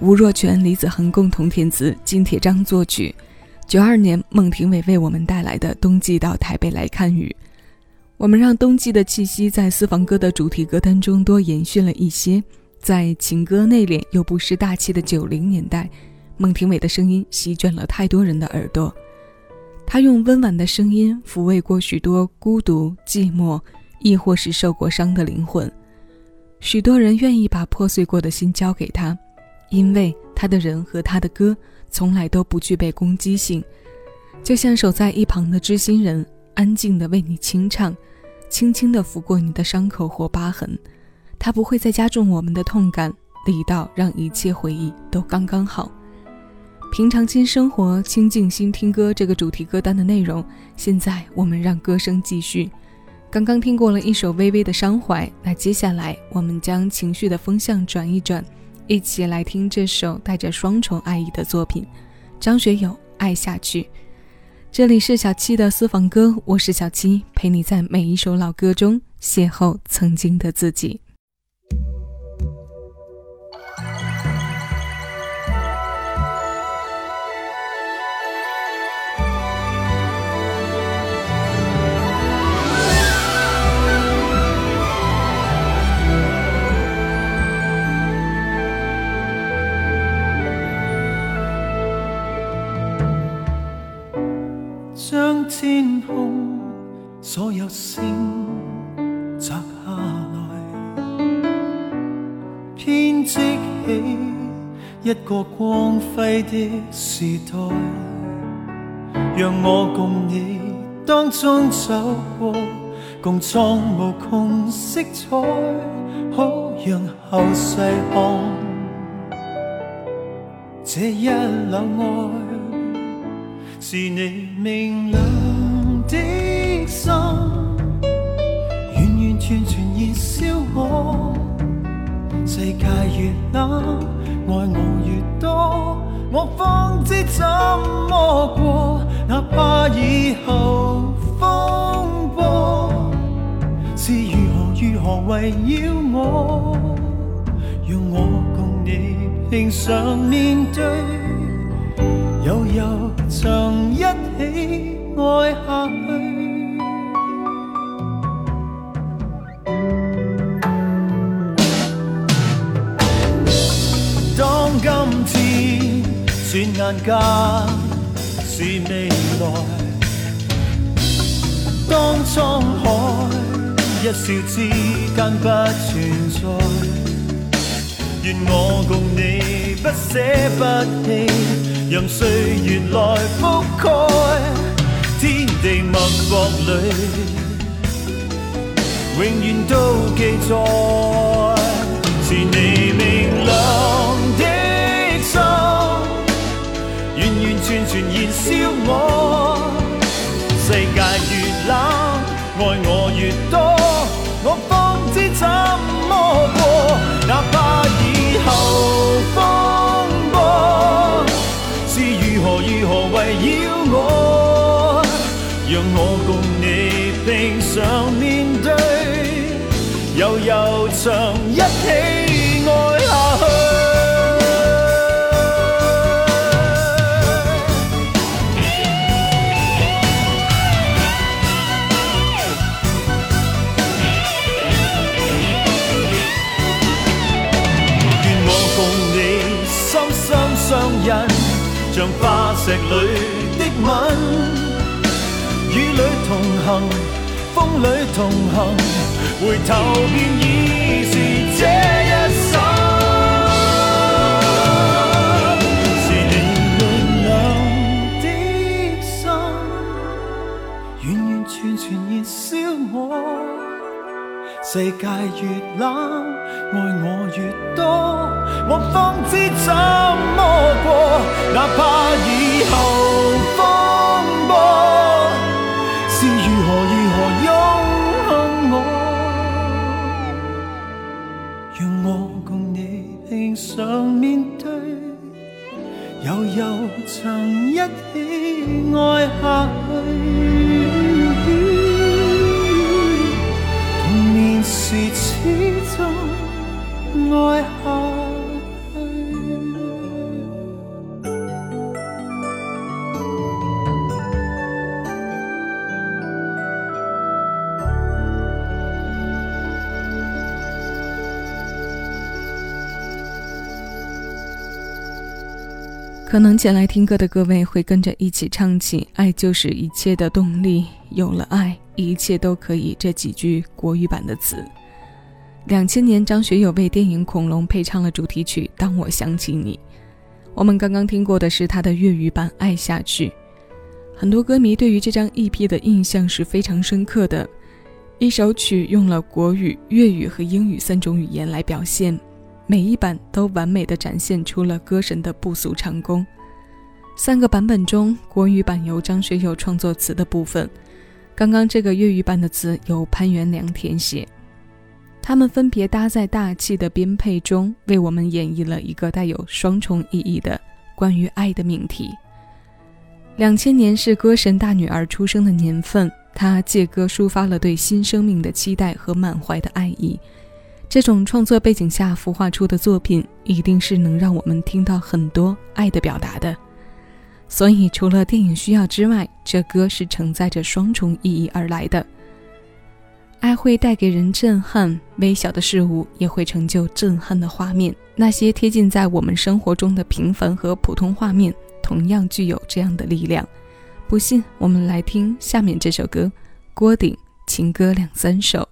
吴若权、李子恒共同填词，金铁章作曲。九二年，孟庭苇为我们带来的《冬季到台北来看雨》，我们让冬季的气息在私房歌的主题歌单中多延续了一些。在情歌内敛又不失大气的九零年代，孟庭苇的声音席卷了太多人的耳朵。她用温婉的声音抚慰过许多孤独、寂寞，亦或是受过伤的灵魂。许多人愿意把破碎过的心交给他。因为他的人和他的歌从来都不具备攻击性，就像守在一旁的知心人，安静地为你清唱，轻轻地拂过你的伤口或疤痕。他不会再加重我们的痛感，力道让一切回忆都刚刚好。平常心生活，清静心听歌。这个主题歌单的内容，现在我们让歌声继续。刚刚听过了一首《微微的伤怀》，那接下来我们将情绪的风向转一转。一起来听这首带着双重爱意的作品，张学友《爱下去》。这里是小七的私房歌，我是小七，陪你在每一首老歌中邂逅曾经的自己。所有星摘下来，编织起一个光辉的时代，让我共你当中走过，共创无穷色彩，好让后世看这一缕爱。是你明亮的心，完完全全燃烧我。世界越冷，爱我越多，我方知怎么过。哪怕以后风波是如何如何围绕我，让我共你拼上面对。又又曾一起爱下去。转眼间是未来，当沧海一笑之间不存在，愿我共你不舍不弃。让岁月来覆盖天地脉搏里，永远都记载，是你全全燃烧我。世界越冷，爱我越多，我方知怎么过，哪怕以後風波。如何如何围绕我，让我共你拼上面对，悠悠长里的吻，雨里同行，风里同行，回头便已是这一生。是你明亮的心，完完全全燃烧我。世界越冷，爱我越多，我方知怎么过。哪怕以后风波是如何如何拥抱我，让我共你拼上面对，悠悠曾一起爱下去。可能前来听歌的各位会跟着一起唱起“爱就是一切的动力”，有了爱，一切都可以。这几句国语版的词。两千年，张学友为电影《恐龙》配唱了主题曲《当我想起你》。我们刚刚听过的是他的粤语版《爱下去》。很多歌迷对于这张 EP 的印象是非常深刻的。一首曲用了国语、粤语和英语三种语言来表现。每一版都完美的展现出了歌神的不俗唱功。三个版本中，国语版由张学友创作词的部分，刚刚这个粤语版的词由潘元良填写。他们分别搭在大气的编配中，为我们演绎了一个带有双重意义的关于爱的命题。两千年是歌神大女儿出生的年份，她借歌抒发了对新生命的期待和满怀的爱意。这种创作背景下孵化出的作品，一定是能让我们听到很多爱的表达的。所以，除了电影需要之外，这歌是承载着双重意义而来的。爱会带给人震撼，微小的事物也会成就震撼的画面。那些贴近在我们生活中的平凡和普通画面。同样具有这样的力量，不信我们来听下面这首歌，郭顶情歌两三首。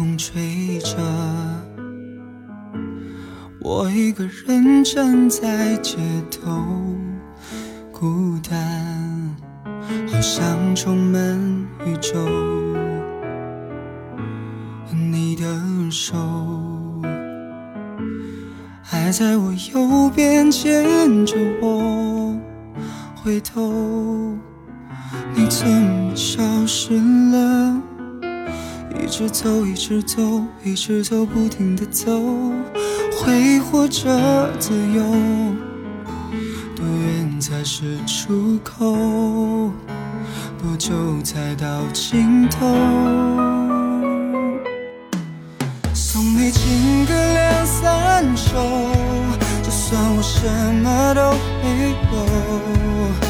风吹着，我一个人站在街头，孤单。好像充满宇宙，你的手还在我右边牵着我，回头你怎么消失了？一直走，一直走，一直走，不停的走，挥霍着自由。多远才是出口？多久才到尽头？送你情歌两三首，就算我什么都没有。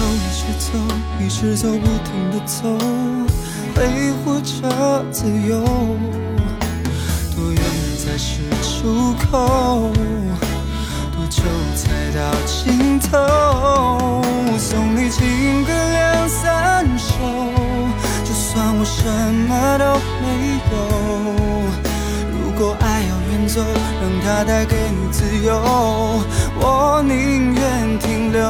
走，一直走，一直走，不停的走，挥霍着自由。多远才是出口，多久才到尽头？我送你情歌两三首，就算我什么都没有。如果爱要远走，让它带给你自由，我宁愿停留。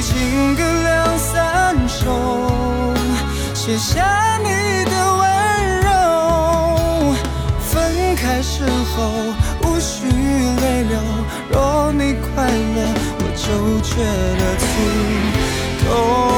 情歌两三首，写下你的温柔。分开时候无需泪流，若你快乐，我就觉得足够。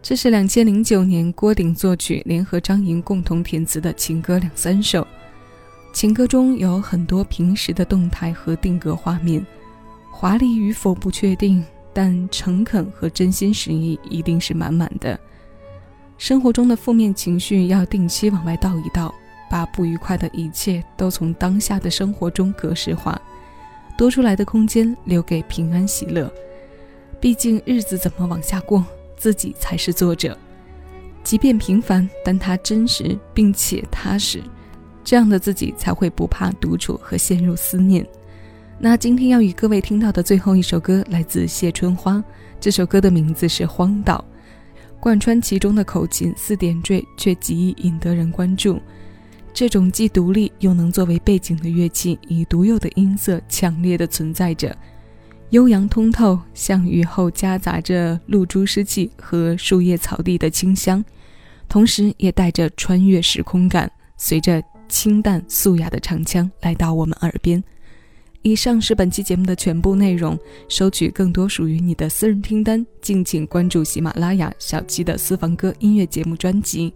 这是两千零九年郭顶作曲，联合张莹共同填词的情歌两三首。情歌中有很多平时的动态和定格画面，华丽与否不确定，但诚恳和真心实意一定是满满的。生活中的负面情绪要定期往外倒一倒，把不愉快的一切都从当下的生活中格式化，多出来的空间留给平安喜乐。毕竟日子怎么往下过，自己才是作者。即便平凡，但它真实并且踏实。这样的自己才会不怕独处和陷入思念。那今天要与各位听到的最后一首歌来自谢春花，这首歌的名字是《荒岛》，贯穿其中的口琴似点缀，却极易引得人关注。这种既独立又能作为背景的乐器，以独有的音色强烈的存在着，悠扬通透，像雨后夹杂着露珠湿气和树叶草地的清香，同时也带着穿越时空感，随着。清淡素雅的长腔来到我们耳边。以上是本期节目的全部内容。收取更多属于你的私人听单，敬请关注喜马拉雅小七的私房歌音乐节目专辑。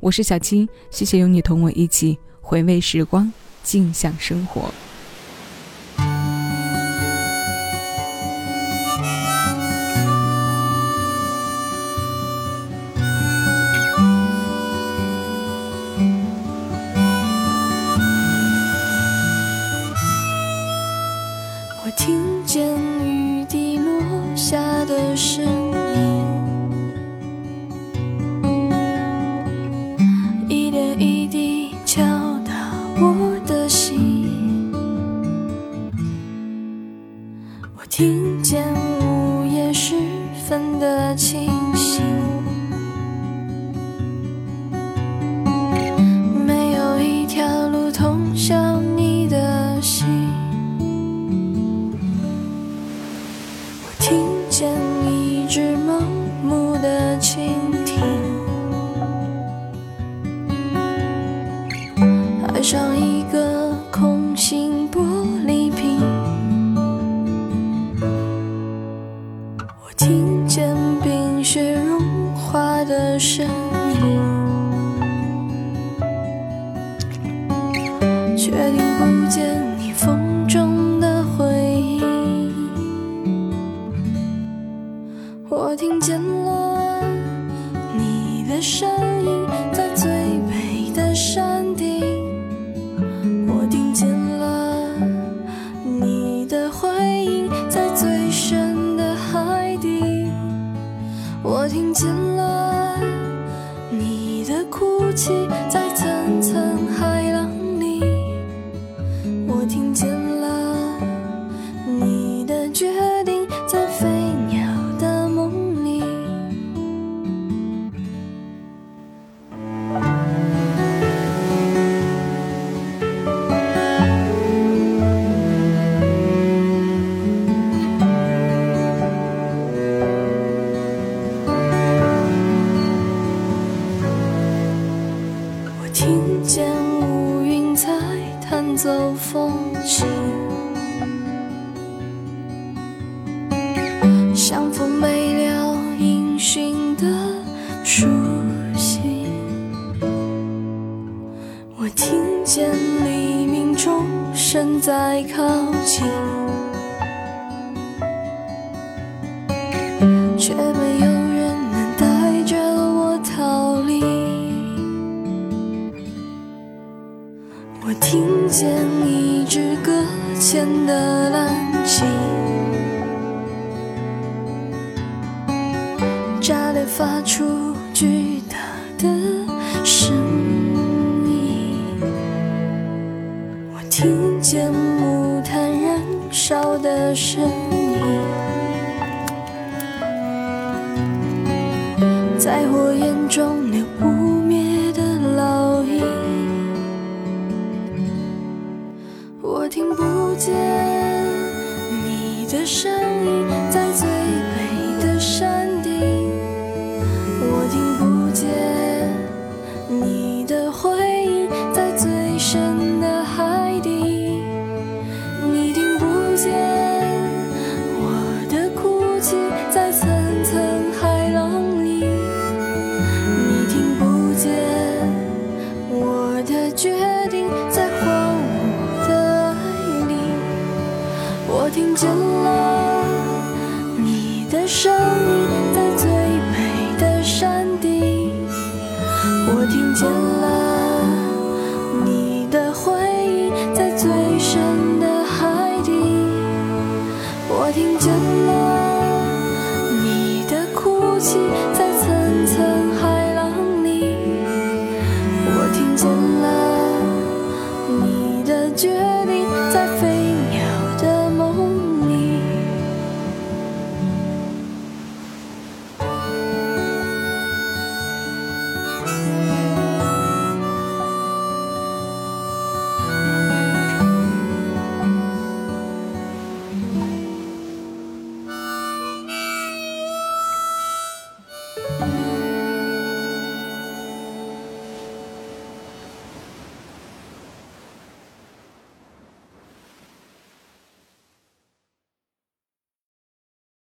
我是小七，谢谢有你同我一起回味时光，静享生活。的声搁浅的蓝鲸，炸裂发出巨大的声音。我听见木炭燃烧的声音，在火焰中